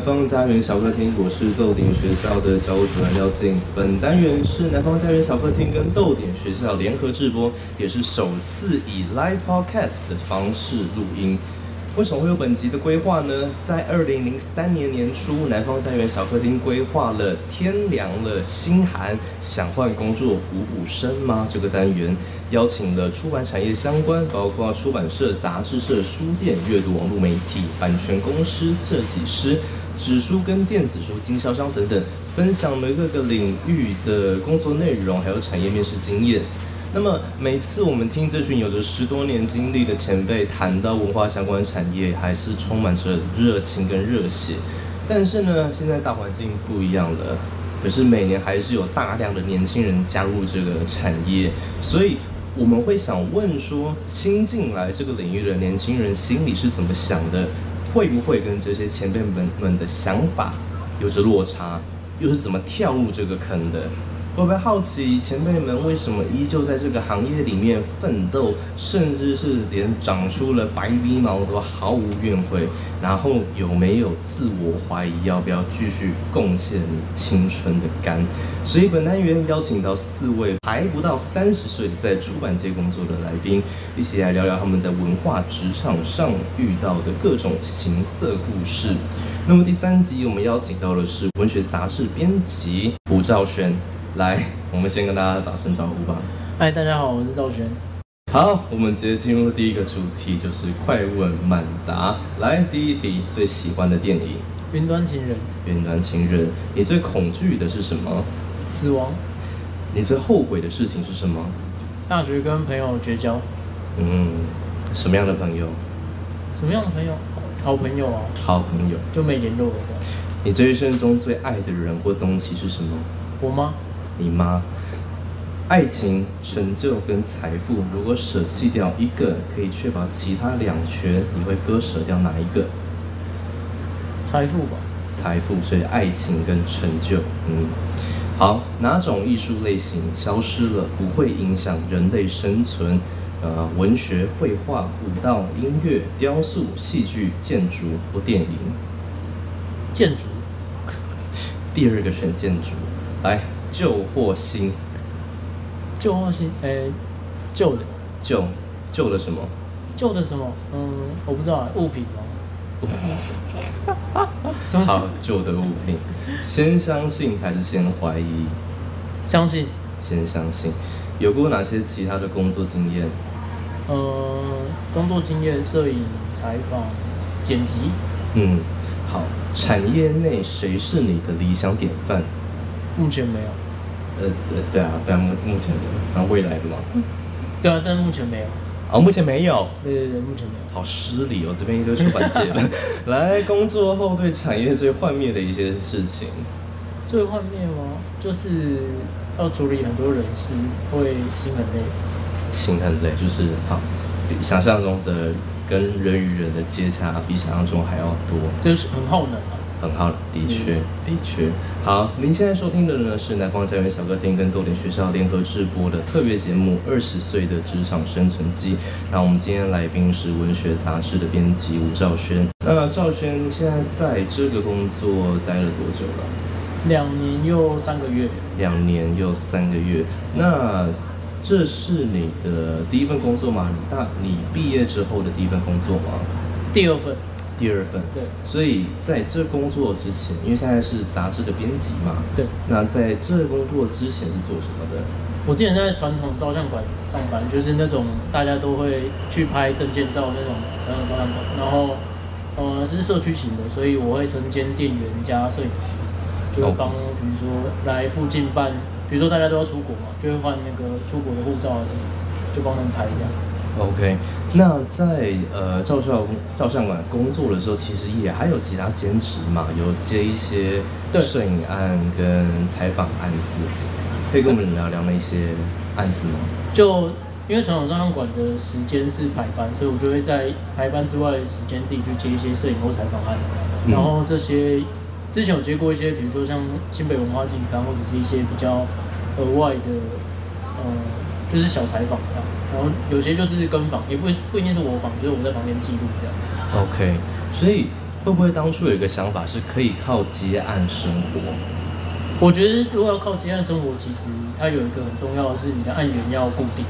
南方家园小客厅，我是豆点学校的教务主任廖静。本单元是南方家园小客厅跟豆点学校联合制播，也是首次以 live podcast 的方式录音。为什么会有本集的规划呢？在二零零三年年初，南方家园小客厅规划了“天凉了，心寒，想换工作补补身吗”这个单元，邀请了出版产业相关，包括出版社、杂志社、书店、阅读网络媒体、版权公司、设计师、纸书跟电子书经销商等等，分享每个个领域的工作内容，还有产业面试经验。那么每次我们听这群有着十多年经历的前辈谈到文化相关产业，还是充满着热情跟热血。但是呢，现在大环境不一样了，可是每年还是有大量的年轻人加入这个产业，所以我们会想问说，新进来这个领域的年轻人心里是怎么想的？会不会跟这些前辈们们的想法有着落差？又是怎么跳入这个坑的？会不会好奇前辈们为什么依旧在这个行业里面奋斗，甚至是连长出了白鼻毛都毫无怨悔？然后有没有自我怀疑，要不要继续贡献你青春的肝？所以本单元邀请到四位还不到三十岁在出版界工作的来宾，一起来聊聊他们在文化职场上遇到的各种形色故事。那么第三集我们邀请到的是文学杂志编辑胡兆轩。来，我们先跟大家打声招呼吧。嗨，大家好，我是赵轩。好，我们直接进入第一个主题，就是快问慢答。来，第一题，最喜欢的电影？云端情人。云端情人，你最恐惧的是什么？死亡。你最后悔的事情是什么？大学跟朋友绝交。嗯，什么样的朋友？什么样的朋友？好朋友啊。好朋友。就没联络了。你这一生中最爱的人或东西是什么？我吗？你妈，爱情、成就跟财富，如果舍弃掉一个，可以确保其他两全，你会割舍掉哪一个？财富吧。财富，所以爱情跟成就，嗯，好，哪种艺术类型消失了不会影响人类生存？呃，文学、绘画、舞蹈、音乐、雕塑、戏剧、建筑或电影？建筑。第二个选建筑，来。旧或新？旧或新？诶、欸，旧的。旧，旧的什么？旧的什么？嗯，我不知道，物品吗？好，旧的物品。先相信还是先怀疑？相信。先相信。有过哪些其他的工作经验？呃、嗯，工作经验，摄影、采访、剪辑。嗯，好。产业内谁是你的理想典范？目前没有，呃呃，对啊，对啊，目目前没有，然后未来的嘛，对啊，但是目前没有，哦，目前没有，对对对，目前没有，好失礼哦，这边一堆出版界的，来工作后对产业最幻灭的一些事情，最幻灭吗？就是要处理很多人事，会心很累，心很累，就是好，比想象中的跟人与人的接洽比想象中还要多，就是很耗能啊。很好，的确，的确，好。您现在收听的呢是南方家园小客厅跟逗点学校联合制播的特别节目《二十岁的职场生存记》。那我们今天来宾是文学杂志的编辑吴兆轩。那兆轩现在在这个工作待了多久了？两年又三个月。两年又三个月。那这是你的第一份工作吗？你大你毕业之后的第一份工作吗？第二份。第二份，对，所以在这工作之前，因为现在是杂志的编辑嘛，对，那在这工作之前是做什么的？我之前在传统照相馆上班，就是那种大家都会去拍证件照那种传统照相馆，然后呃是社区型的，所以我会身兼店员加摄影师，就会帮比如说来附近办，比如说大家都要出国嘛，就会换那个出国的护照啊什么，就帮他们拍一下。OK，那在呃照相照相馆工作的时候，其实也还有其他兼职嘛，有接一些摄影案跟采访案子，可以跟我们聊聊那些案子吗？就因为传统照相馆的时间是排班，所以我就会在排班之外的时间自己去接一些摄影或采访案，然后这些之前有接过一些，比如说像新北文化季刊或者是一些比较额外的，呃，就是小采访这样。然后有些就是跟房，也不不一定是我房，就是我在旁边记录这样。OK，所以会不会当初有一个想法是可以靠接案生活？我觉得如果要靠接案生活，其实它有一个很重要的是你的案源要固定。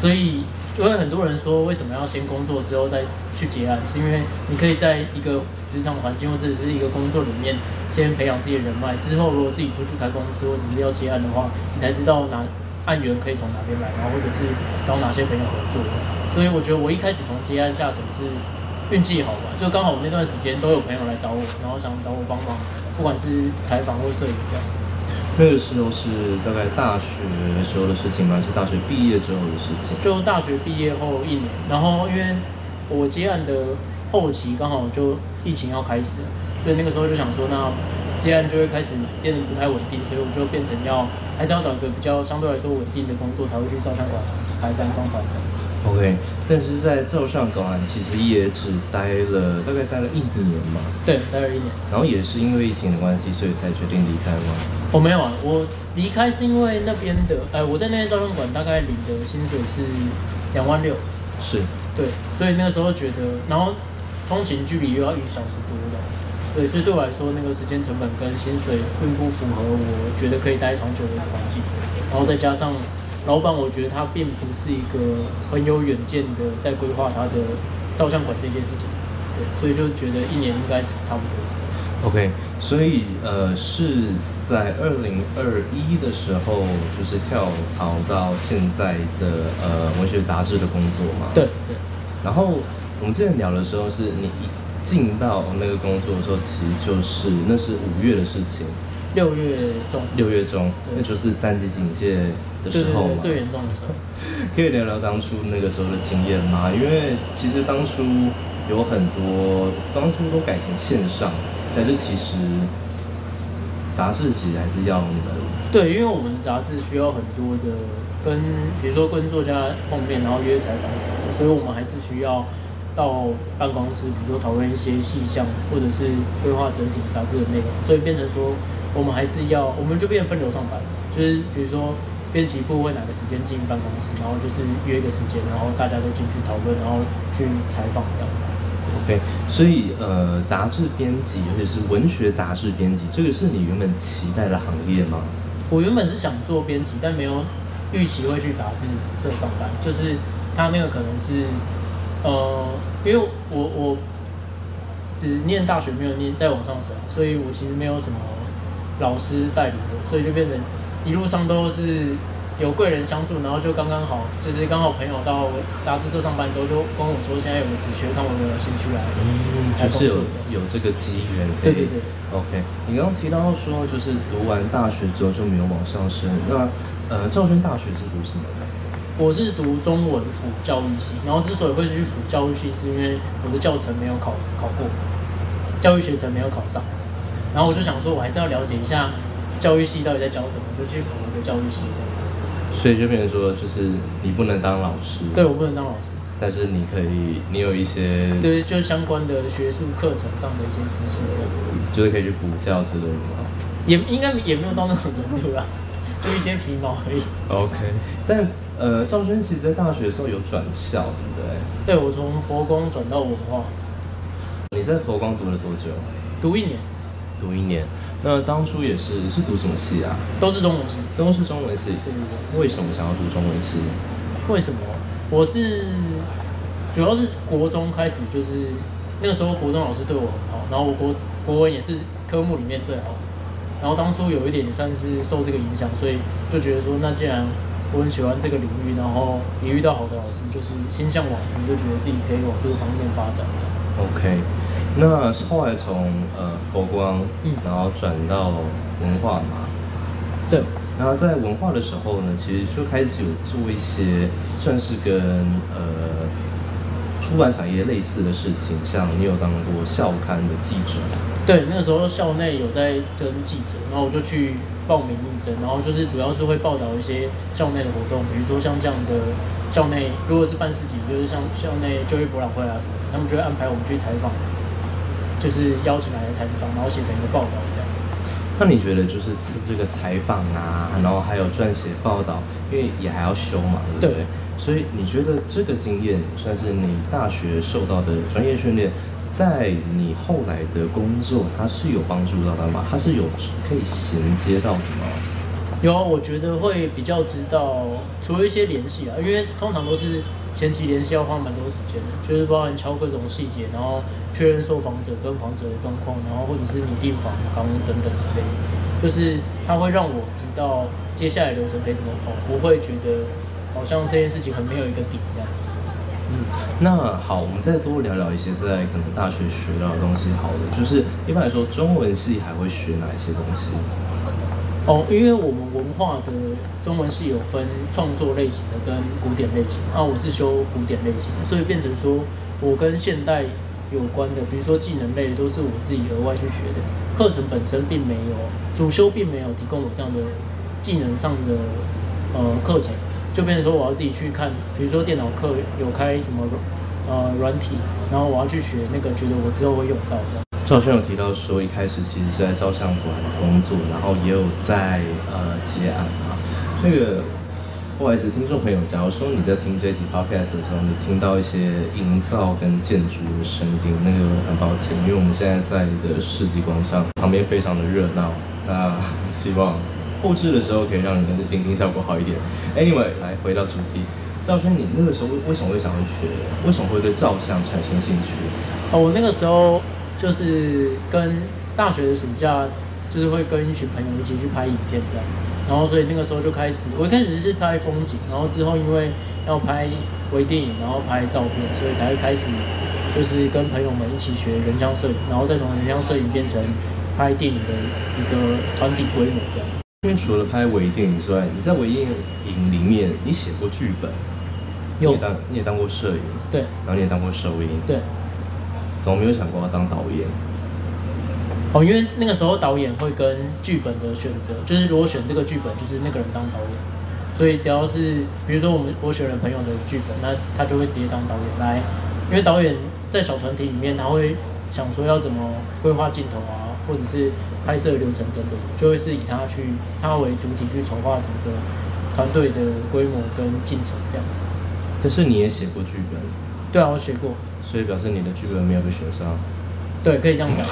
所以，因为很多人说为什么要先工作之后再去结案，是因为你可以在一个职场环境或者是一个工作里面先培养自己的人脉，之后如果自己出去开公司或者是要结案的话，你才知道哪案源可以从哪边来，然后或者是找哪些朋友合作。所以我觉得我一开始从接案下手是运气好吧，就刚好我那段时间都有朋友来找我，然后想找我帮忙。不管是采访或摄影这样，那个时候是大概大学时候的事情吗？是大学毕业之后的事情？就大学毕业后一年，然后因为我接案的后期刚好就疫情要开始，所以那个时候就想说，那接案就会开始变得不太稳定，所以我就变成要还是要找一个比较相对来说稳定的工作，才会去照相馆排单上班的。OK，但是在照相馆其实也只待了大概待了一年嘛。对，待了一年。然后也是因为疫情的关系，所以才决定离开吗？我、哦、没有啊，我离开是因为那边的，哎、呃，我在那边照相馆大概领的薪水是两万六。是。对，所以那个时候觉得，然后通勤距离又要一小时多的，对，所以对我来说，那个时间成本跟薪水并不符合我觉得可以待长久的一个环境，然后再加上。老板，我觉得他并不是一个很有远见的，在规划他的照相馆这件事情，对，所以就觉得一年应该差不多。OK，所以呃是在二零二一的时候，就是跳槽到现在的呃文学杂志的工作嘛。对对。然后我们之前聊的时候，是你一进到那个工作的时候，其实就是那是五月的事情。六月中，六月中，那就是三级警戒的时候嘛，最严重的时候。可以聊聊当初那个时候的经验吗？因为其实当初有很多，当初都改成线上，但是其实杂志其实还是要你们。对，因为我们杂志需要很多的跟，比如说跟作家碰面，然后约采访什么，所以我们还是需要到办公室，比如说讨论一些细项，或者是规划整体杂志的内容，所以变成说。我们还是要，我们就变分流上班，就是比如说编辑部会哪个时间进办公室，然后就是约一个时间，然后大家都进去讨论，然后去采访这样。OK，所以呃，杂志编辑，尤其是文学杂志编辑，这个是你原本期待的行业吗？我原本是想做编辑，但没有预期会去杂志社上班，就是他那个可能是呃，因为我我只念大学，没有念再往上升，所以我其实没有什么。老师带领的，所以就变成一路上都是有贵人相助，然后就刚刚好，就是刚好朋友到杂志社上班之后，就跟我说现在有个职缺，看我有没有兴趣来。嗯，就是有有这个机缘。对对对。OK，你刚刚提到说，就是读完大学之后就没有往上升。那呃，赵轩大学是读什么的？我是读中文辅教育系，然后之所以会去辅教育系，是因为我的教程没有考考过，教育学程没有考上。然后我就想说，我还是要了解一下教育系到底在教什么，就去辅一个教育系。所以就变成说，就是你不能当老师。对，我不能当老师。但是你可以，你有一些对，就是相关的学术课程上的一些知识，就是可以去补教之类的吗？也应该也没有到那种程度啦，就一些皮毛而已。OK，但呃，赵轩其实在大学的时候有转校，对不对？对，我从佛光转到文化。你在佛光读了多久？读一年。读一年，那当初也是是读什么系啊？都是中文系，都是中文系。对对对。为什么想要读中文系？为什么？我是主要是国中开始，就是那个时候国中老师对我很好，然后我国国文也是科目里面最好。然后当初有一点算是受这个影响，所以就觉得说，那既然我很喜欢这个领域，然后也遇到好的老师，就是心向往之，就觉得自己可以往这个方面发展。OK。那后来从呃佛光，嗯，然后转到文化嘛，对。然后在文化的时候呢，其实就开始有做一些算是跟呃出版产业类似的事情，像你有当过校刊的记者。对，那个时候校内有在征记者，然后我就去报名应征，然后就是主要是会报道一些校内的活动，比如说像这样的校内，如果是办市集，就是像校内就业博览会啊什么的，他们就会安排我们去采访。就是邀请来的摊商，然后写成一个报道这样。那你觉得就是这个采访啊，然后还有撰写报道，因为也还要修嘛，对不对？对。所以你觉得这个经验算是你大学受到的专业训练，在你后来的工作，它是有帮助到的吗？它是有可以衔接到的吗？有啊，我觉得会比较知道，除了一些联系啊，因为通常都是前期联系要花蛮多时间的，就是包含敲各种细节，然后确认受访者跟访者的状况，然后或者是拟定访纲等等之类的，就是它会让我知道接下来流程可以怎么跑，不会觉得好像这件事情很没有一个底这样。嗯，那好，我们再多聊聊一些在可能大学学到的东西。好的，就是一般来说，中文系还会学哪一些东西？哦，因为我们文化的中文系有分创作类型的跟古典类型，啊，我是修古典类型的，所以变成说我跟现代有关的，比如说技能类，都是我自己额外去学的。课程本身并没有，主修并没有提供我这样的技能上的呃课程。就变成说，我要自己去看，比如说电脑课有开什么呃软体，然后我要去学那个，觉得我之后会用到的。赵轩有提到说，一开始其实是在照相馆工作，然后也有在呃接案啊。那个不好意思，听众朋友，假如说你在听这集 podcast 的时候，你听到一些营造跟建筑的声音，那个很抱歉，因为我们现在在的世纪广场旁边非常的热闹，那希望。后制的时候可以让你们的聆听效果好一点。Anyway，来回到主题，赵轩，你那个时候为什么会想要学？为什么会对照相产生兴趣？哦，我那个时候就是跟大学的暑假，就是会跟一群朋友一起去拍影片这样。然后所以那个时候就开始，我一开始是拍风景，然后之后因为要拍微电影，然后拍照片，所以才会开始就是跟朋友们一起学人像摄影，然后再从人像摄影变成拍电影的一个团体规模。因为除了拍微电影之外，你在微电影里面你写过剧本，有你也当你也当过摄影，对，然后你也当过收音，对，怎么没有想过要当导演？哦，因为那个时候导演会跟剧本的选择，就是如果选这个剧本，就是那个人当导演，所以只要是比如说我们我选了朋友的剧本，那他就会直接当导演来，因为导演在小团体里面他会想说要怎么规划镜头啊。或者是拍摄流程等等，就会是以他去他为主体去筹划整个团队的规模跟进程这样。但是你也写过剧本？对啊，我写过。所以表示你的剧本没有被选上？对，可以这样讲。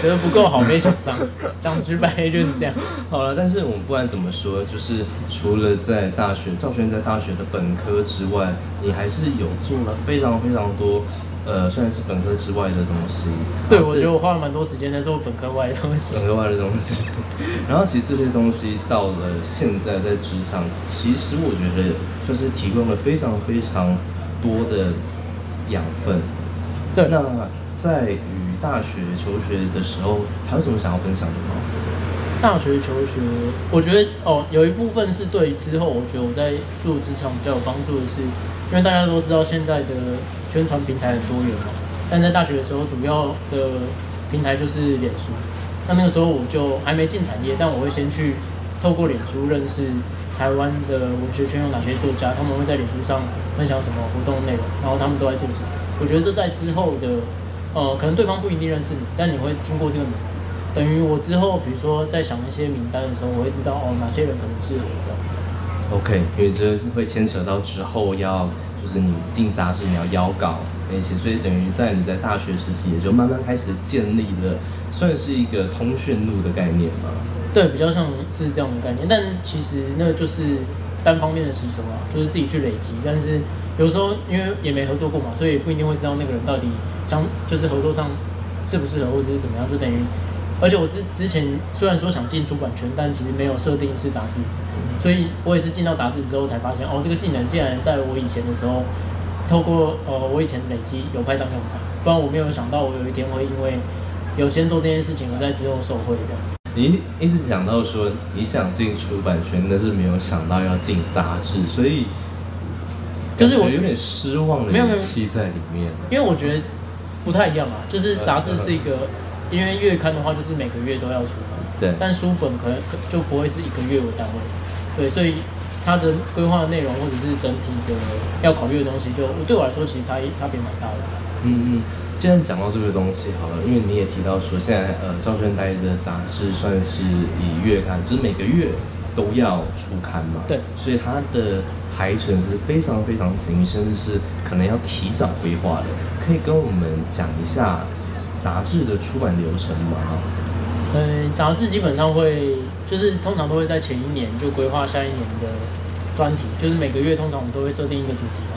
觉 得不够好没选上，讲直白就是这样。好了，但是我们不管怎么说，就是除了在大学，赵轩在大学的本科之外，你还是有做了非常非常多。呃，虽然是本科之外的东西，对，我觉得我花了蛮多时间在做本科外的东西。本科外的东西，然后其实这些东西到了现在在职场，其实我觉得就是提供了非常非常多的养分。对，那在与大学求学的时候，还有什么想要分享的吗？大学求学，我觉得哦，有一部分是对之后，我觉得我在入职场比较有帮助的是，因为大家都知道现在的。宣传平台很多元嘛，但在大学的时候，主要的平台就是脸书。那那个时候我就还没进产业，但我会先去透过脸书认识台湾的文学圈有哪些作家，他们会在脸书上分享什么活动内容，然后他们都在做什么。我觉得这在之后的，呃，可能对方不一定认识你，但你会听过这个名字，等于我之后比如说在想一些名单的时候，我会知道哦哪些人可能适合这样。OK，因为这会牵扯到之后要。就是你进杂志，你要邀稿那些，所以等于在你在大学时期也就慢慢开始建立了，算是一个通讯录的概念嘛。对，比较像是这样的概念，但其实那就是单方面的吸收啊，就是自己去累积。但是有时候因为也没合作过嘛，所以不一定会知道那个人到底相就是合作上适不适合或者是怎么样，就等于。而且我之之前虽然说想进出版圈，但其实没有设定是杂志，所以我也是进到杂志之后才发现，哦，这个技能竟然在我以前的时候，透过呃我以前累积有派上用场，不然我没有想到我有一天会因为有先做这件事情，我在之后受惠这样。你一直讲到说你想进出版圈，但是没有想到要进杂志，所以就是我有点失望的预期在里面。因为我觉得不太一样啊，就是杂志是一个。因为月刊的话，就是每个月都要出嘛。对。但书本可能就不会是一个月为单位。对，所以它的规划的内容或者是整体的要考虑的东西就，就对我来说其实差异差别蛮大的。嗯嗯。既然讲到这个东西好了，因为你也提到说，现在呃，赵轩待的杂志算是以月刊，就是每个月都要出刊嘛，对，所以它的排程是非常非常紧密，甚至是可能要提早规划的。可以跟我们讲一下杂志的出版流程吗？嗯，杂志基本上会就是通常都会在前一年就规划下一年的专题，就是每个月通常我们都会设定一个主题嘛，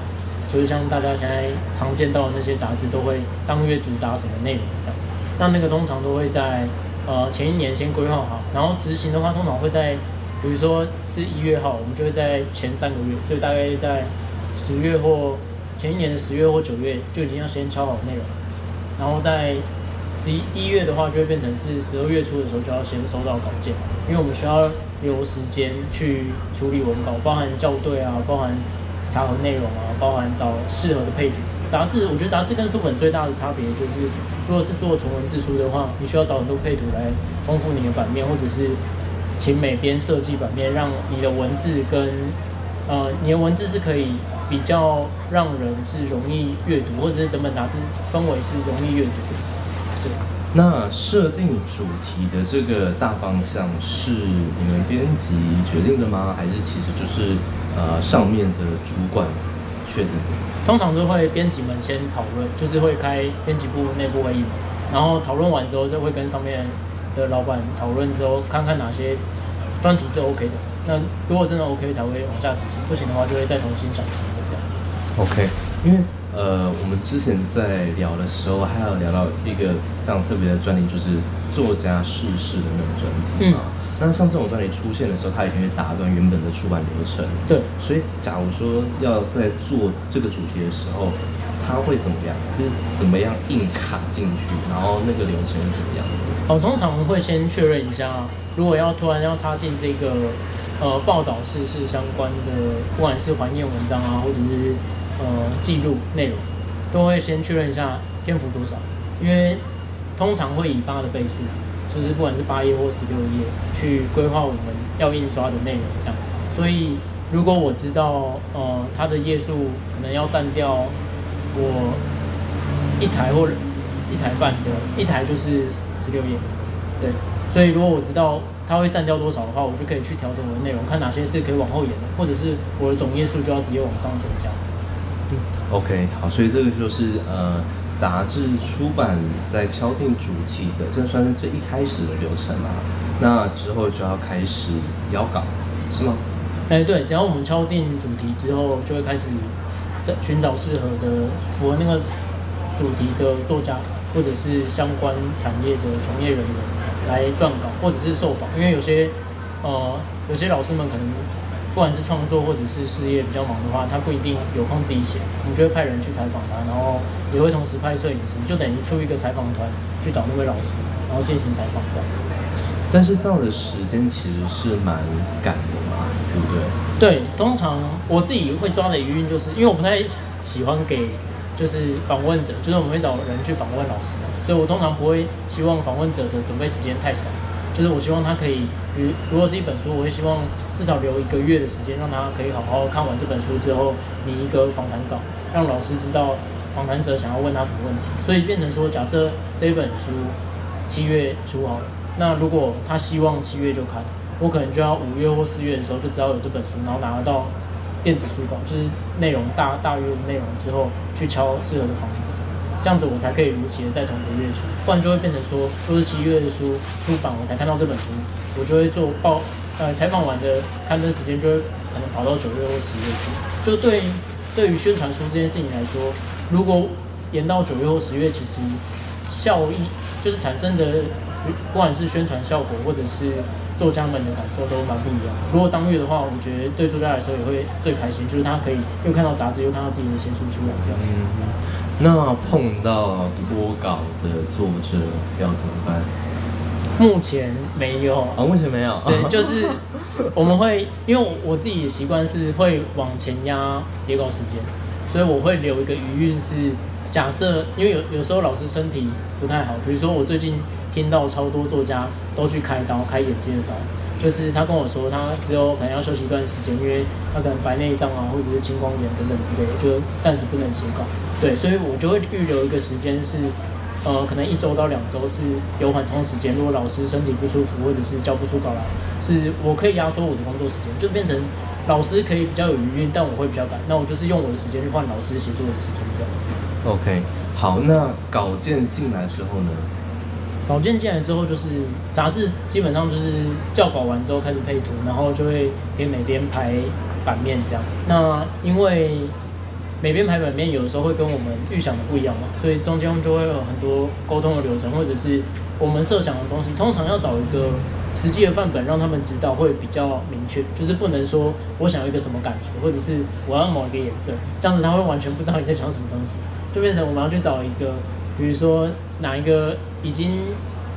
就是像大家现在常见到的那些杂志都会当月主打什么内容这样，那那个通常都会在呃前一年先规划好，然后执行的话通常会在。比如说是一月号，我们就会在前三个月，所以大概在十月或前一年的十月或九月就已经要先敲好内容，然后在十一月的话，就会变成是十二月初的时候就要先收到稿件，因为我们需要留时间去处理文稿，包含校对啊，包含查核内容啊，包含找适合的配图。杂志，我觉得杂志跟书本最大的差别就是，如果是做纯文字书的话，你需要找很多配图来丰富你的版面，或者是。请美编设计版面，让你的文字跟呃，你的文字是可以比较让人是容易阅读，或者是整本杂志氛围是容易阅读。那设定主题的这个大方向是你们编辑决定的吗？还是其实就是呃上面的主管确定？通常都会编辑们先讨论，就是会开编辑部内部会议，然后讨论完之后就会跟上面。的老板讨论之后，看看哪些专题是 OK 的。那如果真的 OK，才会往下执行；不行的话，就会再重新想新的这样。OK，因为呃，我们之前在聊的时候，还有聊到一个非常特别的专题，就是作家逝世的那种专题嘛。嗯。那像这种专题出现的时候，它一定会打断原本的出版流程。对。所以，假如说要在做这个主题的时候，它会怎么样？是怎么样硬卡进去？然后那个流程是怎么样？我通常会先确认一下，如果要突然要插进这个呃报道事事相关的，不管是怀念文章啊，或者是呃记录内容，都会先确认一下篇幅多少，因为通常会以八的倍数，就是不管是八页或十六页，去规划我们要印刷的内容这样。所以如果我知道呃它的页数可能要占掉我一台或一台半的，一台就是。十六页，对，所以如果我知道它会占掉多少的话，我就可以去调整我的内容，看哪些是可以往后延的，或者是我的总页数就要直接往上增加。，OK，好，所以这个就是呃杂志出版在敲定主题的，这算是最一开始的流程嘛。那之后就要开始邀稿，是吗？哎、对，只要我们敲定主题之后，就会开始在寻找适合的、符合那个主题的作家。或者是相关产业的从业人员来撰稿，或者是受访，因为有些呃有些老师们可能不管是创作或者是事业比较忙的话，他不一定有空自己写，我们就会派人去采访他，然后也会同时派摄影师，就等于出一个采访团去找那位老师，然后进行采访这样。但是这样的时间其实是蛮赶的嘛，对不对？对，通常我自己会抓的余韵，就是因为我不太喜欢给。就是访问者，就是我们会找人去访问老师，所以我通常不会希望访问者的准备时间太少。就是我希望他可以，比如如果是一本书，我会希望至少留一个月的时间，让他可以好好看完这本书之后，拟一个访谈稿，让老师知道访谈者想要问他什么问题。所以变成说，假设这一本书七月出好了，那如果他希望七月就看，我可能就要五月或四月的时候就知道有这本书，然后拿得到。电子书稿就是内容大大约内容之后，去敲适合的房子，这样子我才可以如期的在同一个月出，不然就会变成说都是七月的书出版我才看到这本书，我就会做报呃采访完的刊登时间就会可能跑到九月或十月去，就对对于宣传书这件事情来说，如果延到九月或十月，其实效益就是产生的不管是宣传效果或者是。作家们的感受都蛮不一样。如果当月的话，我觉得对作家来说也会最开心，就是他可以又看到杂志，又看到自己的新书出来这样。那碰到脱稿的作者要怎么办？目前没有啊，目前没有。对，就是我们会，因为我自己的习惯是会往前压截稿时间，所以我会留一个余韵，是假设，因为有有时候老师身体不太好，比如说我最近。听到超多作家都去开刀，开眼睛的刀，就是他跟我说，他只有可能要休息一段时间，因为他可能白内障啊，或者是青光眼等等之类的，就暂时不能写稿。对，所以我就会预留一个时间，是呃，可能一周到两周是有缓冲时间。如果老师身体不舒服，或者是交不出稿来，是我可以压缩我的工作时间，就变成老师可以比较有余裕，但我会比较赶。那我就是用我的时间去换老师协助的时间，这样。OK，好，那稿件进来之后呢？稿件进来之后，就是杂志基本上就是校稿完之后开始配图，然后就会给美编排版面这样。那因为美编排版面有的时候会跟我们预想的不一样嘛，所以中间就会有很多沟通的流程，或者是我们设想的东西，通常要找一个实际的范本让他们知道会比较明确，就是不能说我想要一个什么感觉，或者是我要某一个颜色，这样子他会完全不知道你在想什么东西，就变成我们要去找一个，比如说哪一个已经。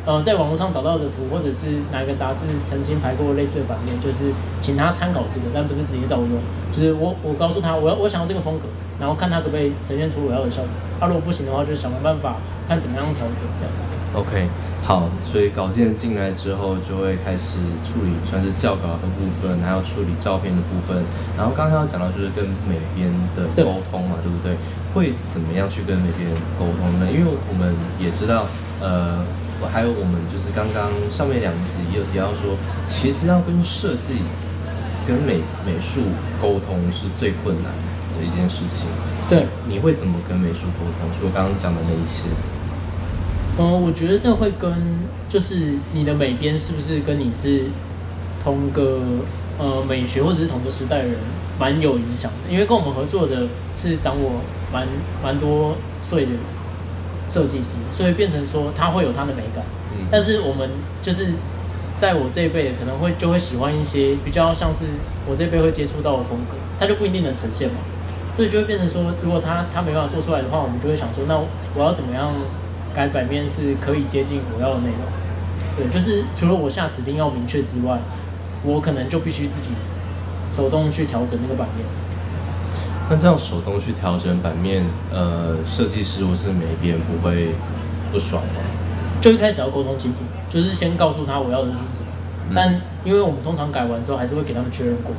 呃，在网络上找到的图，或者是哪一个杂志曾经排过类似的版面，就是请他参考这个，但不是直接照用。就是我我告诉他，我要我想要这个风格，然后看他可不可以呈现出我要的效果。他、如果不行的话，就想个办法看怎么样调整这样。OK，好，所以稿件进来之后，就会开始处理算是校稿的部分，还要处理照片的部分。然后刚刚要讲到就是跟美编的沟通嘛，对，对不对？会怎么样去跟美编沟通呢？因为我们也知道，呃。还有我们就是刚刚上面两集也有提到说，其实要跟设计、跟美美术沟通是最困难的一件事情。对，你会怎么跟美术沟通？除了刚刚讲的那一些。嗯，我觉得这会跟就是你的美编是不是跟你是同个呃美学或者是同个时代的人蛮有影响的，因为跟我们合作的是长我蛮蛮多岁的。设计师，所以变成说他会有他的美感，嗯，但是我们就是在我这一辈可能会就会喜欢一些比较像是我这辈会接触到的风格，他就不一定能呈现嘛，所以就会变成说，如果他他没办法做出来的话，我们就会想说，那我要怎么样改版面是可以接近我要的内容？对，就是除了我下指令要明确之外，我可能就必须自己手动去调整那个版面。那这样手动去调整版面，呃，设计师或是美编不会不爽吗？就一开始要沟通清楚，就是先告诉他我要的是什么。嗯、但因为我们通常改完之后，还是会给他们确认过，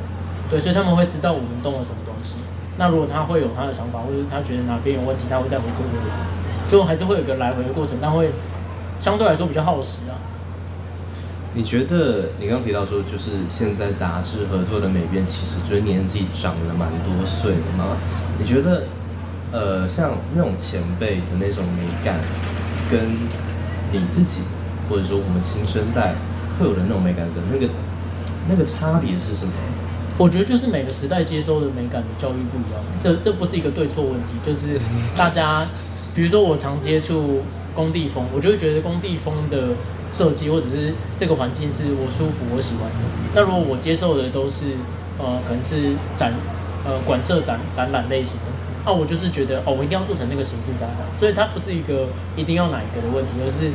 对，所以他们会知道我们动了什么东西。那如果他会有他的想法，或者他觉得哪边有问题，他会再回扣我最后还是会有个来回的过程，但会相对来说比较耗时啊。你觉得你刚刚提到说，就是现在杂志合作的美编，其实就是年纪长了蛮多岁的吗？你觉得，呃，像那种前辈的那种美感，跟你自己或者说我们新生代会有的那种美感的那个那个差别是什么？我觉得就是每个时代接收的美感的教育不一样，这这不是一个对错问题，就是大家，比如说我常接触工地风，我就会觉得工地风的。设计或者是这个环境是我舒服我喜欢的。那如果我接受的都是呃可能是展呃馆舍展展览类型的，那我就是觉得哦我一定要做成那个形式展览。所以它不是一个一定要哪一个的问题，而是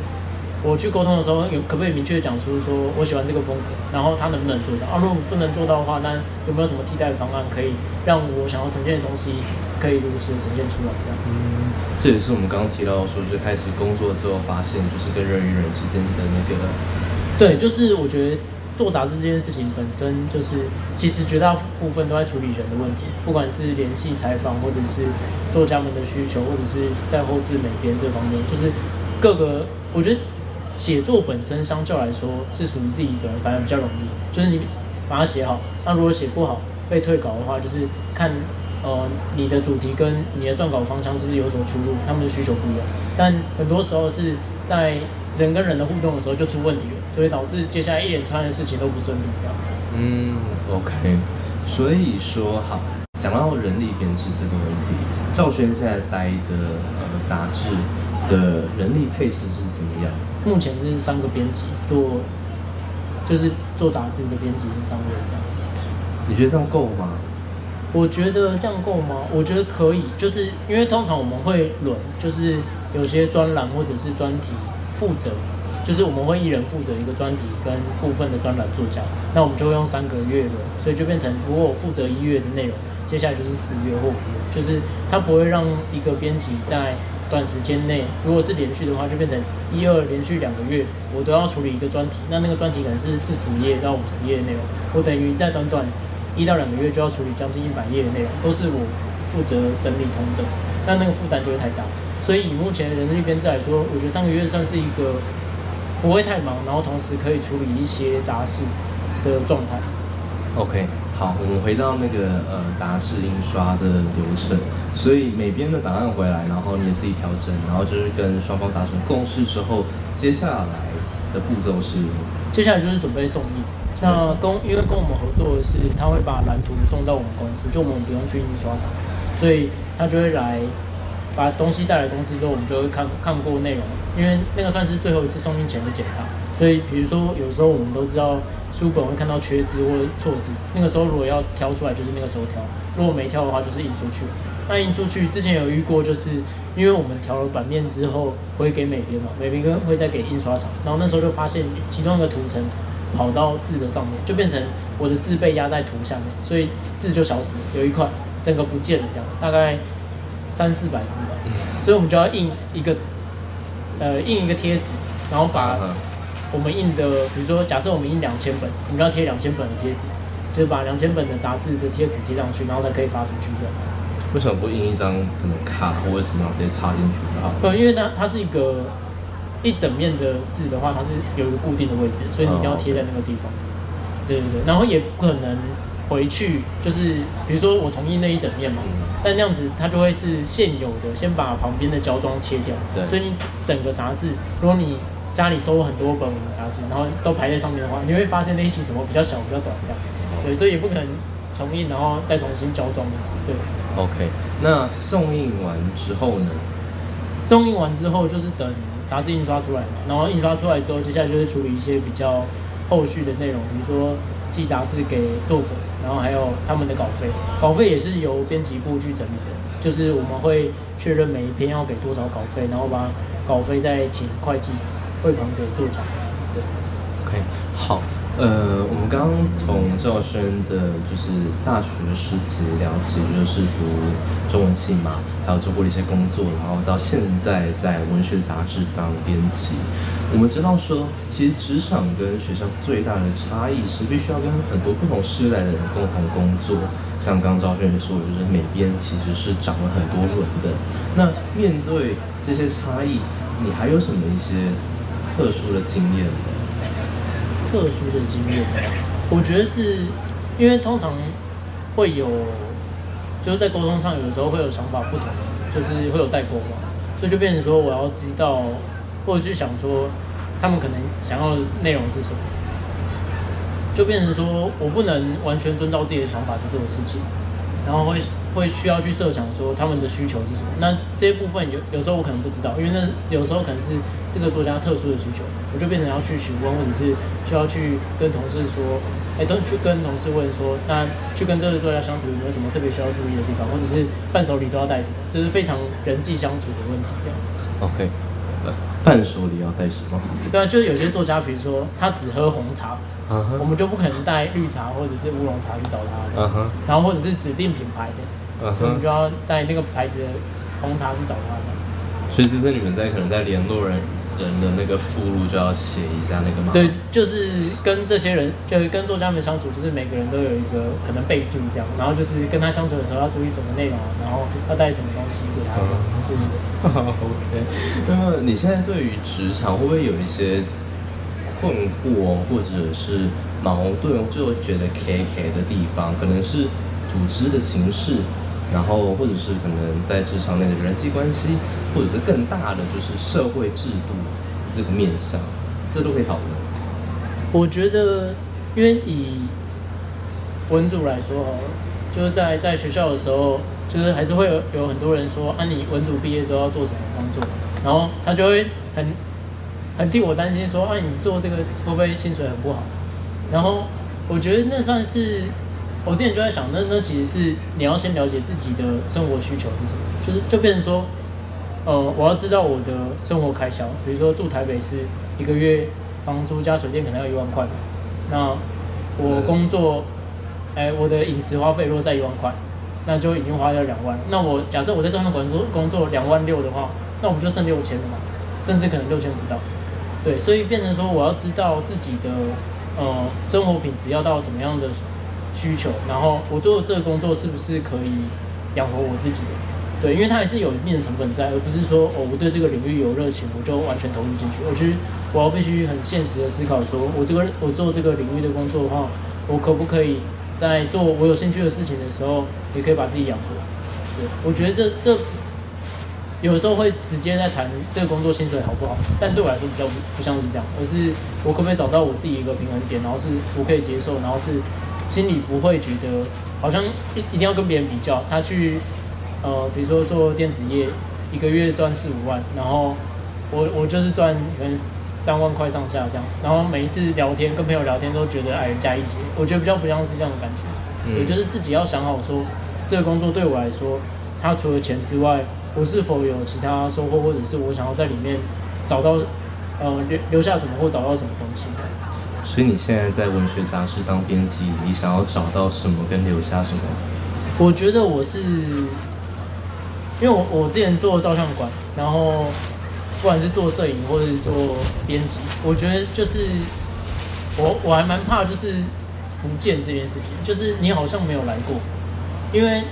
我去沟通的时候有可不可以明确讲出说我喜欢这个风格，然后他能不能做到啊？如果不能做到的话，那有没有什么替代的方案可以让我想要呈现的东西可以如实呈现出来？这样。嗯这也是我们刚刚提到说，就开始工作之后发现，就是跟人与人之间的那个，对，就是我觉得做杂志这件事情本身，就是其实绝大部分都在处理人的问题，不管是联系采访，或者是作家们的需求，或者是在后置美编这方面，就是各个，我觉得写作本身相较来说是属于自己一个人，反而比较容易，就是你把它写好，那如果写不好被退稿的话，就是看。呃，你的主题跟你的撰稿方向是不是有所出入？他们的需求不一样，但很多时候是在人跟人的互动的时候就出问题了，所以导致接下来一连串的事情都不顺利，这样。嗯，OK。所以说，好，讲到人力编制这个问题，赵轩现在待的呃杂志的人力配置是怎么样？目前是三个编辑做，就是做杂志的编辑是三位这样。你觉得这样够吗？我觉得这样够吗？我觉得可以，就是因为通常我们会轮，就是有些专栏或者是专题负责，就是我们会一人负责一个专题跟部分的专栏作家，那我们就会用三个月轮，所以就变成如果我负责一月的内容，接下来就是四月或五月，就是它不会让一个编辑在短时间内，如果是连续的话，就变成一二连续两个月，我都要处理一个专题，那那个专题可能是四十页到五十页的内容，我等于在短短。一到两个月就要处理将近一百页的内容，都是我负责整理通整，那那个负担就会太大。所以以目前人力编制来说，我觉得三个月算是一个不会太忙，然后同时可以处理一些杂事的状态。OK，好，我们回到那个呃杂志印刷的流程，所以每边的档案回来，然后你也自己调整，然后就是跟双方达成共识之后，接下来的步骤是，接下来就是准备送印。那跟因为跟我们合作的是，他会把蓝图送到我们公司，就我们不用去印刷厂，所以他就会来把东西带来公司之后，我们就会看看过内容，因为那个算是最后一次送印前的检查。所以比如说有时候我们都知道书本会看到缺字或者错字，那个时候如果要挑出来，就是那个时候挑；如果没挑的话，就是印出去。那印出去之前有遇过，就是因为我们调了版面之后会给美编嘛，美编跟会再给印刷厂，然后那时候就发现其中一个图层。跑到字的上面，就变成我的字被压在图下面，所以字就消失了，有一块整个不见了，这样大概三四百字吧。所以我们就要印一个，呃，印一个贴纸，然后把我们印的，比如说假设我们印两千本，我们要贴两千本的贴纸，就是把两千本的杂志的贴纸贴上去，然后才可以发出去的。为什么不印一张可能卡或者什么直接插进去就好？呃，因为它它是一个。一整面的字的话，它是有一个固定的位置，所以你一定要贴在那个地方。对对对，然后也不可能回去，就是比如说我重印那一整面嘛，但那样子它就会是现有的，先把旁边的胶装切掉。对。所以你整个杂志，如果你家里收了很多本杂志，然后都排在上面的话，你会发现那一期怎么比较小、比较短这样。对，所以也不可能重印，然后再重新胶装一次。对。OK，那送印完之后呢？送印完之后就是等。杂志印刷出来嘛，然后印刷出来之后，接下来就是处理一些比较后续的内容，比如说寄杂志给作者，然后还有他们的稿费，稿费也是由编辑部去整理的，就是我们会确认每一篇要给多少稿费，然后把稿费再请会计汇款给作者。对，OK，好。呃，我们刚刚从赵轩的，就是大学时期聊起，就是读中文系嘛，还有做过一些工作，然后到现在在文学杂志当编辑。我们知道说，其实职场跟学校最大的差异是，必须要跟很多不同世代的人共同工作。像刚刚赵轩也说的，就是美编其实是长了很多轮的。那面对这些差异，你还有什么一些特殊的经验呢？特殊的经验，我觉得是因为通常会有，就是在沟通上有的时候会有想法不同，就是会有代沟嘛，所以就变成说我要知道，或者去想说他们可能想要的内容是什么，就变成说我不能完全遵照自己的想法去做事情，然后会会需要去设想说他们的需求是什么，那这些部分有有时候我可能不知道，因为那有时候可能是。这个作家特殊的需求，我就变成要去询问，或者是需要去跟同事说，哎，都去跟同事问说，那去跟这个作家相处有没有什么特别需要注意的地方，或者是伴手礼都要带什么，这是非常人际相处的问题。这样。OK，呃，伴手礼要带什么？对啊，就是有些作家，比如说他只喝红茶，uh huh. 我们就不可能带绿茶或者是乌龙茶去找他。Uh huh. 然后或者是指定品牌的，uh huh. 所以我们就要带那个牌子的红茶去找他。所以这是你们在可能在联络人。人的那个附录就要写一下那个吗？对，就是跟这些人，就是跟作家们相处，就是每个人都有一个可能备注这样，然后就是跟他相处的时候要注意什么内容，然后要带什么东西给他。对对对。OK。那么你现在对于职场会不会有一些困惑，或者是矛盾，就觉得 KK 的地方，可能是组织的形式，然后或者是可能在职场内的人际关系。或者是更大的，就是社会制度这个面向，这都可以讨论。我觉得，因为以文组来说，就是在在学校的时候，就是还是会有有很多人说啊，你文组毕业之后要做什么工作？然后他就会很很替我担心说，啊，你做这个会不会薪水很不好？然后我觉得那算是我之前就在想，那那其实是你要先了解自己的生活需求是什么，就是就变成说。呃，我要知道我的生活开销，比如说住台北市，一个月房租加水电可能要一万块。那我工作，哎、欸，我的饮食花费如果在一万块，那就已经花掉两万。那我假设我在照相馆工工作两万六的话，那我们就剩六千了嘛，甚至可能六千不到。对，所以变成说我要知道自己的呃生活品质要到什么样的需求，然后我做这个工作是不是可以养活我自己。对，因为它还是有一定的成本在，而不是说哦，我对这个领域有热情，我就完全投入进去。而是我要必须很现实的思考说，说我这个我做这个领域的工作的话，我可不可以在做我有兴趣的事情的时候，也可以把自己养活？对，我觉得这这。有时候会直接在谈这个工作薪水好不好，但对我来说比较不不像是这样，而是我可不可以找到我自己一个平衡点，然后是我可以接受，然后是心里不会觉得好像一一定要跟别人比较。他去呃，比如说做电子业，一个月赚四五万，然后我我就是赚可能三万块上下这样，然后每一次聊天跟朋友聊天都觉得矮人家一截，我觉得比较不像是这样的感觉，也就是自己要想好说这个工作对我来说，它除了钱之外。我是否有其他收获，或者是我想要在里面找到，呃，留留下什么，或找到什么东西？所以你现在在文学杂志当编辑，你想要找到什么跟留下什么？我觉得我是，因为我我之前做照相馆，然后不管是做摄影或者是做编辑，我觉得就是我我还蛮怕就是不见这件事情，就是你好像没有来过，因为。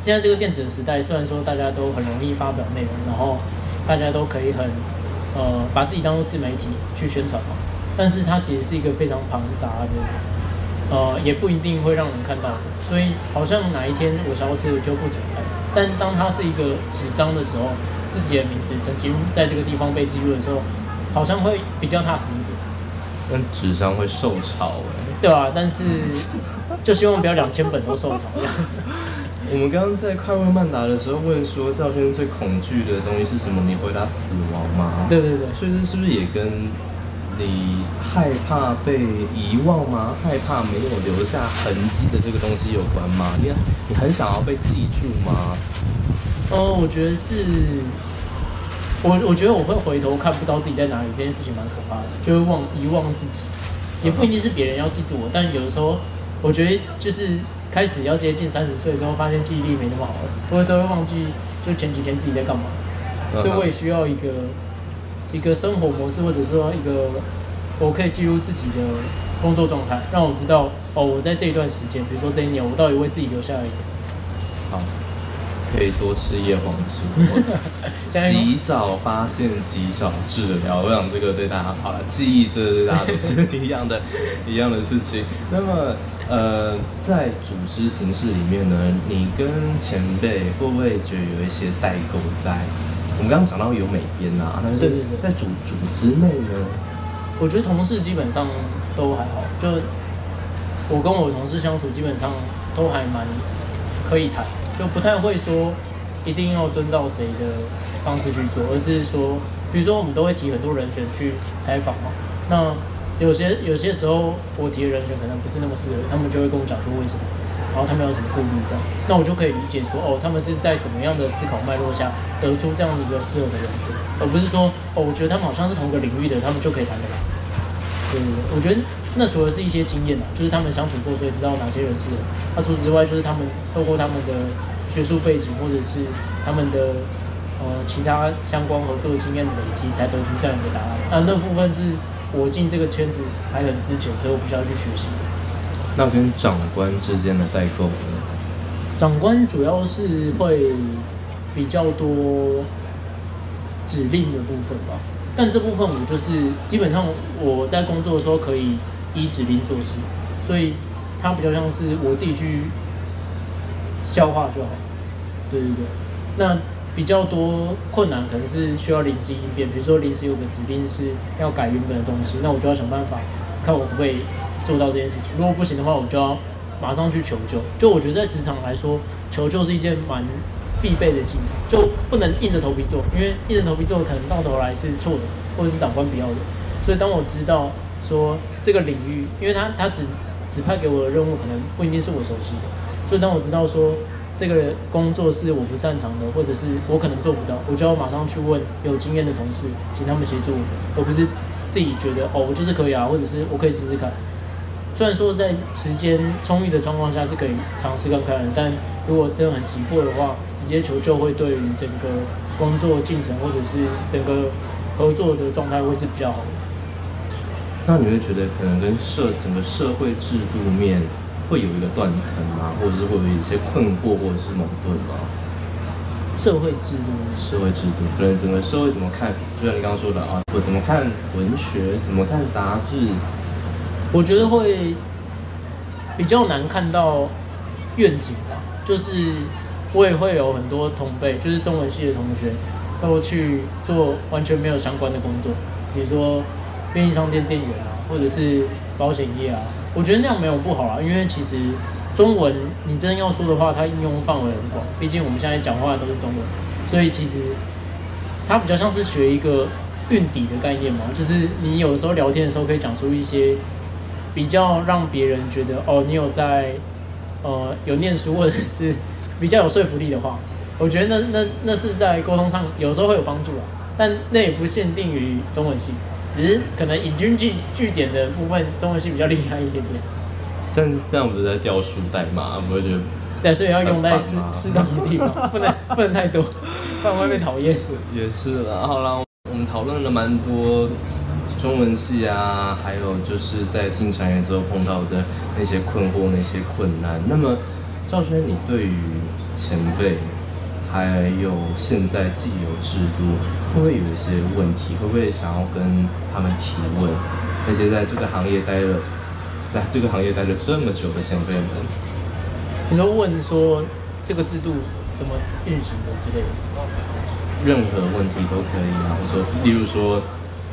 现在这个电子时代，虽然说大家都很容易发表内容，然后大家都可以很呃把自己当做自媒体去宣传嘛，但是它其实是一个非常庞杂的，呃，也不一定会让人看到。所以好像哪一天我消失了就不存在，但当它是一个纸张的时候，自己的名字曾经在这个地方被记录的时候，好像会比较踏实一点。但纸张会受潮哎。对啊，但是就希望不要两千本都受潮。我们刚刚在快问慢答的时候问说，赵先生最恐惧的东西是什么？你回答死亡吗？对对对，所以这是不是也跟你害怕被遗忘吗？害怕没有留下痕迹的这个东西有关吗？你你很想要被记住吗？哦，我觉得是，我我觉得我会回头看不到自己在哪里，这件事情蛮可怕的，就会忘遗忘自己，也不一定是别人要记住我，但有的时候我觉得就是。开始要接近三十岁之后，发现记忆力没那么好了，或者说会忘记就前几天自己在干嘛，所以我也需要一个一个生活模式，或者说一个我可以记录自己的工作状态，让我知道哦，我在这一段时间，比如说这一年，我到底为自己留下了什么。好。可以多吃叶黄素，及早发现，及早治疗。我想这个对大家好了，记忆这对大家都是一样的，一样的事情。那么，呃，在组织形式里面呢，你跟前辈会不会觉得有一些代沟在？我们刚刚讲到有美编啊，但是在组组织内呢，我觉得同事基本上都还好。就我跟我同事相处，基本上都还蛮可以谈。就不太会说一定要遵照谁的方式去做，而是说，比如说我们都会提很多人选去采访嘛。那有些有些时候我提的人选可能不是那么适合，他们就会跟我讲说为什么，然后他们有什么顾虑这样。那我就可以理解说，哦，他们是在什么样的思考脉络下得出这样一个适合的人选，而不是说，哦，我觉得他们好像是同个领域的，他们就可以谈得来。对对对，我觉得。那除了是一些经验啊，就是他们相处过，所以知道哪些人适合。那除此之外，就是他们透过他们的学术背景，或者是他们的呃其他相关合作经验的累积，才得出这样一个答案。那那部分是我进这个圈子还很之前，所以我必须要去学习。那跟长官之间的代沟呢？长官主要是会比较多指令的部分吧，但这部分我就是基本上我在工作的时候可以。依指令做事，所以它比较像是我自己去消化就好。对对对，那比较多困难可能是需要临机应变，比如说临时有个指令是要改原本的东西，那我就要想办法看我可不可以做到这件事情。如果不行的话，我就要马上去求救。就我觉得在职场来说，求救是一件蛮必备的技能，就不能硬着头皮做，因为硬着头皮做可能到头来是错的，或者是长官不要的。所以当我知道。说这个领域，因为他他只指派给我的任务可能不一定是我熟悉的，所以当我知道说这个工作是我不擅长的，或者是我可能做不到，我就要马上去问有经验的同事，请他们协助我，而不是自己觉得哦我就是可以啊，或者是我可以试试看。虽然说在时间充裕的状况下是可以尝试看看，但如果真的很急迫的话，直接求救会对于整个工作进程或者是整个合作的状态会是比较好的。那你会觉得可能跟社整个社会制度面会有一个断层吗？或者是会有一些困惑或者是矛盾吗？社会制度，社会制度，可能整个社会怎么看？就像你刚刚说的啊，我怎么看文学，怎么看杂志？我觉得会比较难看到愿景吧。就是我也会有很多同辈，就是中文系的同学，都去做完全没有相关的工作，比如说便利商店店员啊，或者是保险业啊。我觉得那样没有不好啊，因为其实。中文，你真要说的话，它应用范围很广。毕竟我们现在讲话都是中文，所以其实它比较像是学一个韵底的概念嘛。就是你有时候聊天的时候，可以讲出一些比较让别人觉得哦，你有在呃有念书，或者是比较有说服力的话。我觉得那那那是在沟通上有时候会有帮助啊。但那也不限定于中文系，只是可能引经据据点的部分，中文系比较厉害一点点。但是这样不是在掉书袋吗？不会觉得？对，所以要用在适适当的地方，不能不能太多，不然会被讨厌。也是啦，好啦，我们讨论了蛮多中文系啊，还有就是在进产业之后碰到的那些困惑、那些困难。那么赵轩，你对于前辈还有现在既有制度，会不会有一些问题？会不会想要跟他们提问？那些在这个行业待了。在这个行业待了这么久的前辈们，你都问说这个制度怎么运行的之类的，任何问题都可以啊。我说，例如说，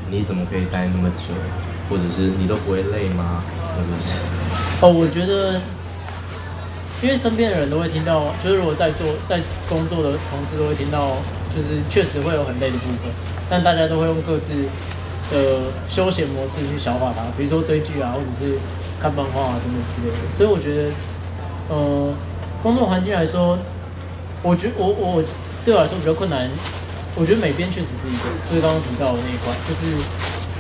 你怎么可以待那么久，或者是你都不会累吗？或者是……哦，我觉得，因为身边的人都会听到，就是如果在做在工作的同事都会听到，就是确实会有很累的部分，但大家都会用各自的休闲模式去消化它，比如说追剧啊，或者是。看漫画啊，等等之类的，所以我觉得，呃，工作环境来说，我觉我我对我来说比较困难。我觉得美编确实是一个，就是刚刚提到的那一块，就是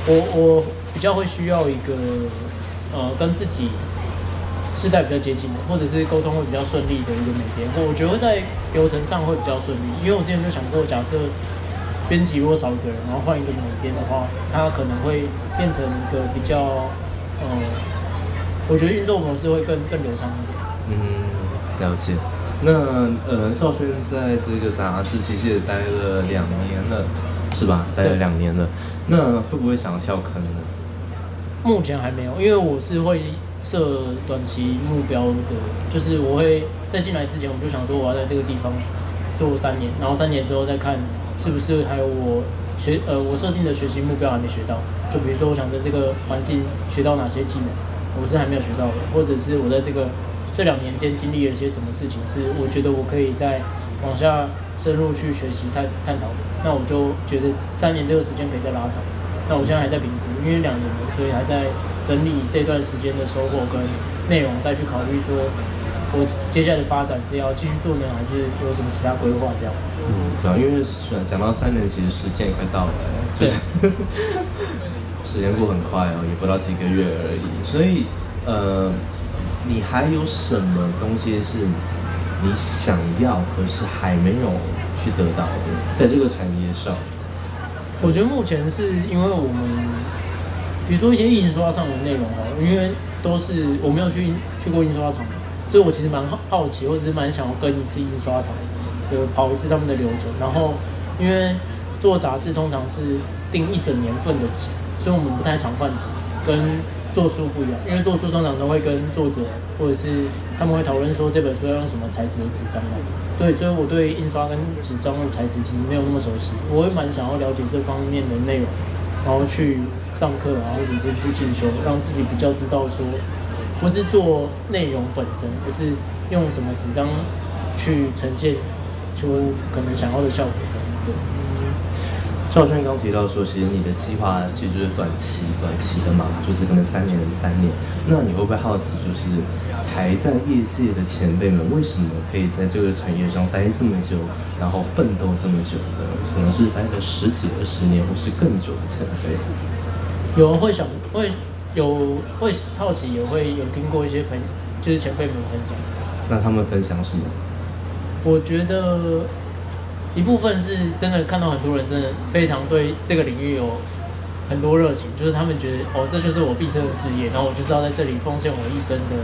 我我比较会需要一个，呃，跟自己世代比较接近的，或者是沟通会比较顺利的一个美编。我觉得在流程上会比较顺利，因为我之前就想过，假设编辑如果少一个人，然后换一个美编的话，它可能会变成一个比较，呃。我觉得运作模式会更更流畅一点。嗯，了解。那呃，赵轩在这个杂志其实也待了两年了，是吧？待了两年了。那会不会想要跳坑呢？目前还没有，因为我是会设短期目标的，就是我会在进来之前，我就想说我要在这个地方做三年，然后三年之后再看是不是还有我学呃我设定的学习目标还没学到。就比如说，我想在这个环境学到哪些技能。我是还没有学到的，或者是我在这个这两年间经历了一些什么事情，是我觉得我可以再往下深入去学习探探讨。那我就觉得三年这个时间可以再拉长。那我现在还在评估，因为两年了，所以还在整理这段时间的收获跟内容，再去考虑说我接下来的发展是要继续做呢，还是有什么其他规划这样。嗯，对啊，因为讲到三年，其实时间也快到了，就是。时间过很快哦，也不到几个月而已。所以，呃，你还有什么东西是你想要，可是还没有去得到的，在这个产业上？我觉得目前是因为我们，比如说一些印刷上的内容哦，因为都是我没有去去过印刷厂，所以我其实蛮好奇，或者是蛮想要跟一次印刷厂，就跑一次他们的流程。然后，因为做杂志通常是订一整年份的纸。所以我们不太常换纸，跟做书不一样。因为做书通常都会跟作者，或者是他们会讨论说这本书要用什么材质的纸张来。对，所以我对印刷跟纸张的材质其实没有那么熟悉。我会蛮想要了解这方面的内容，然后去上课啊，或者是去进修，让自己比较知道说，不是做内容本身，而是用什么纸张去呈现出可能想要的效果。对。赵轩刚提到说，其实你的计划其实就是短期、短期的嘛，就是可能三年、三年。那你会不会好奇，就是还在业界的前辈们，为什么可以在这个产业上待这么久，然后奋斗这么久呢？可能是待了十几、二十年，或是更久的前辈。有人会想，会有会好奇，也会有听过一些朋友，就是前辈们分享。那他们分享什么？我觉得。一部分是真的看到很多人真的非常对这个领域有很多热情，就是他们觉得哦，这就是我毕生的志业，然后我就是要在这里奉献我一生的，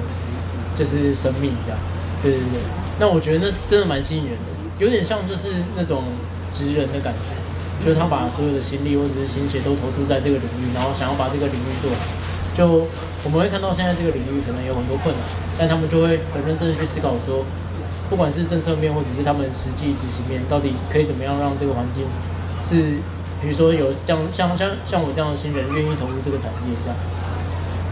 就是生命这样。对对对，那我觉得那真的蛮吸引人的，有点像就是那种职人的感觉，就是他把所有的心力或者是心血都投注在这个领域，然后想要把这个领域做好。就我们会看到现在这个领域可能有很多困难，但他们就会很认真的去思考说，不管是政策面或者是他们实际执行面，到底可以怎么样让这个环境是，比如说有像像像像我这样的新人愿意投入这个产业这样。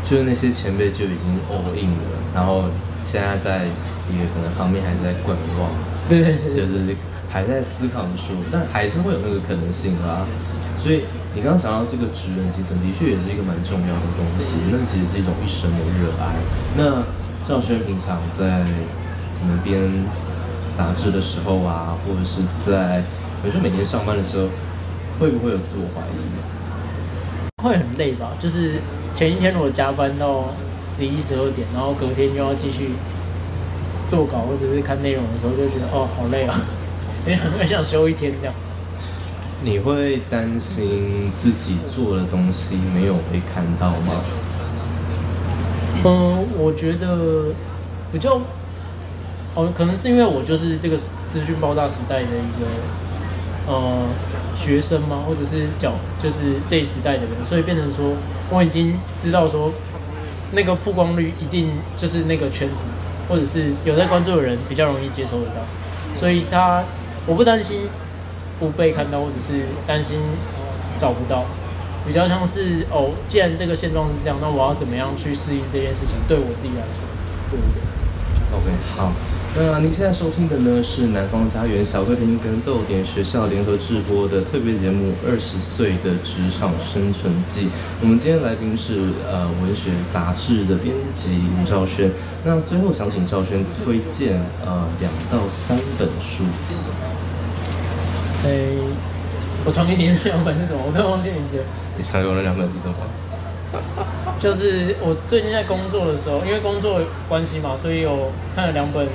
就是那些前辈就已经 all in 了，然后现在在一个可能方面还是在观望，对对对，就是还在思考说，但还是会有那个可能性啦。所以你刚刚讲到这个职人精神，的确也是一个蛮重要的东西，那其实是一种一生的热爱。那赵轩平常在可能编杂志的时候啊，或者是在比如说每天上班的时候，会不会有自我怀疑？会很累吧，就是。前一天如果加班到十一十二点，然后隔天又要继续做稿或者是看内容的时候，就觉得哦好累啊，也很很想休一天这样。你会担心自己做的东西没有被看到吗？嗯，我觉得比较哦，可能是因为我就是这个资讯爆炸时代的一个呃学生吗？或者是讲就是这一时代的人，所以变成说。我已经知道说，那个曝光率一定就是那个圈子，或者是有在关注的人比较容易接收得到，所以他我不担心不被看到，或者是担心找不到，比较像是哦，既然这个现状是这样，那我要怎么样去适应这件事情？对我自己来说，对？OK，好。那您现在收听的呢是南方家园小客厅跟豆点学校联合制播的特别节目《二十岁的职场生存记》。我们今天来宾是呃文学杂志的编辑吴兆轩。那最后想请兆轩推荐呃两到三本书籍。哎，我传给你的两本是什么？我刚忘记名字。你传给我的两本是什么？就是我最近在工作的时候，因为工作关系嘛，所以有看了两本。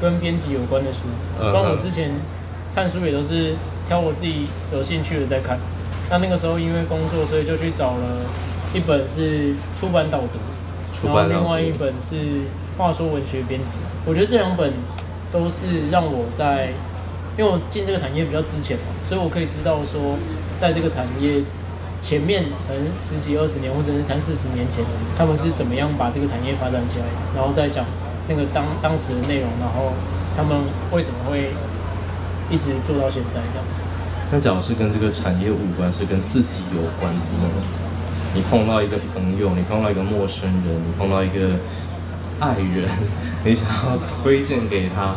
跟编辑有关的书，不然我之前看书也都是挑我自己有兴趣的在看。那那个时候因为工作，所以就去找了一本是出版导读，然后另外一本是话说文学编辑。我觉得这两本都是让我在，因为我进这个产业比较之前嘛，所以我可以知道说，在这个产业前面可能十几二十年或者是三四十年前，他们是怎么样把这个产业发展起来，然后再讲。那个当当时的内容，然后他们为什么会一直做到现在这样？那假如是跟这个产业无关，是跟自己有关的吗？你碰到一个朋友，你碰到一个陌生人，你碰到一个爱人，你想要推荐给他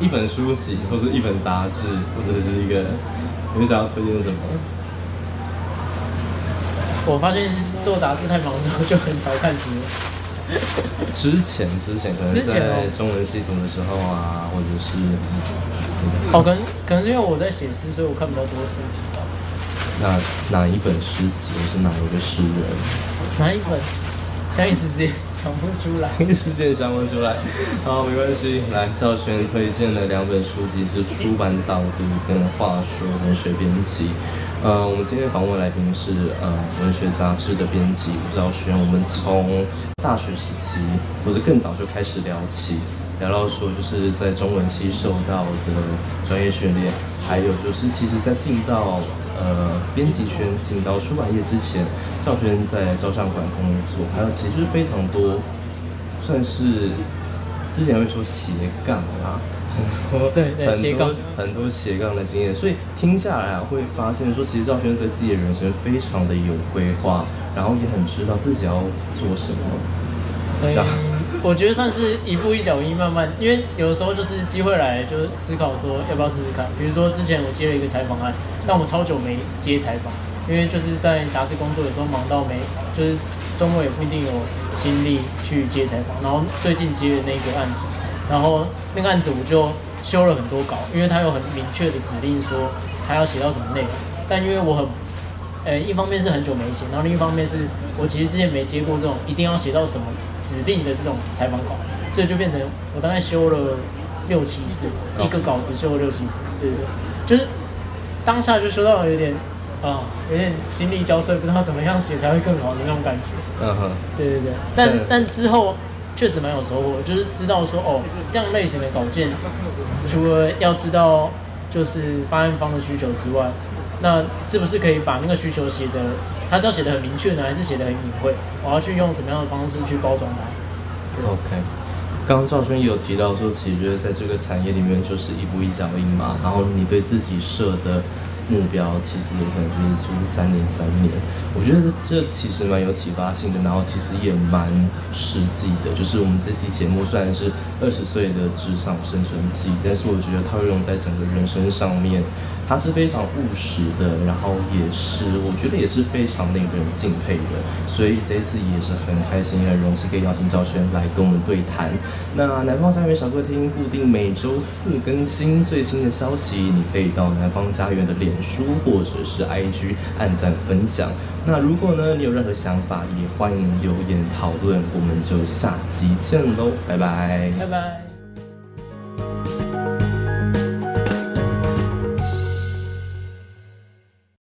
一本书籍，或是一本杂志，或者是一个，你想要推荐什么？我发现做杂志太忙之后，就很少看书。之前之前可能在中文系统的时候啊，或者是哦，可能可能是因为我在写诗，所以我看比较多诗集吧。那哪一本诗集，或是哪一个诗人？哪一本？现在一时间想不出来。一时间想不出来。好，没关系。来，赵轩推荐的两本书籍是出版导读跟话说文学编辑。呃，我们今天访问来宾是呃文学杂志的编辑吴兆轩。我们从大学时期或者更早就开始聊起，聊到说就是在中文系受到的专业训练，还有就是其实在进到呃编辑圈、进到出版业之前，兆轩在照相馆工作，还有其实非常多，算是之前会说斜杠啊。很多对对很多很多斜杠的经验，所以听下来啊，会发现说，其实赵轩对自己的人生非常的有规划，然后也很知道自己要做什么。嗯，我觉得算是一步一脚印，慢慢，因为有的时候就是机会来，就是思考说要不要试试看。比如说之前我接了一个采访案，但我超久没接采访，因为就是在杂志工作，有时候忙到没，就是周末也不一定有心力去接采访。然后最近接的那个案子。然后那个案子我就修了很多稿，因为他有很明确的指令说他要写到什么内容。但因为我很，呃，一方面是很久没写，然后另一方面是我其实之前没接过这种一定要写到什么指令的这种采访稿，所以就变成我大概修了六七次，一个稿子修了六七次，对对对，就是当下就修到了有点啊，有点心力交瘁，不知道怎么样写才会更好的那种感觉。嗯哼，对对对，但但之后。确实蛮有收获，就是知道说哦，这样类型的稿件，除了要知道就是发案方的需求之外，那是不是可以把那个需求写的，他是要写的很明确呢，还是写的很隐晦？我要去用什么样的方式去包装它？OK，刚刚赵轩也有提到说，其实在这个产业里面就是一步一脚印嘛，然后你对自己设的。目标其实有可能就是就是三年三年，我觉得这其实蛮有启发性的，然后其实也蛮实际的。就是我们这期节目虽然是二十岁的职场生存记，但是我觉得它会用在整个人生上面。他是非常务实的，然后也是我觉得也是非常令人敬佩的，所以这一次也是很开心、很荣幸可以邀请赵轩来跟我们对谈。那南方家园小客厅固定每周四更新最新的消息，你可以到南方家园的脸书或者是 IG 按赞分享。那如果呢你有任何想法，也欢迎留言讨论。我们就下集见喽，拜拜，拜拜。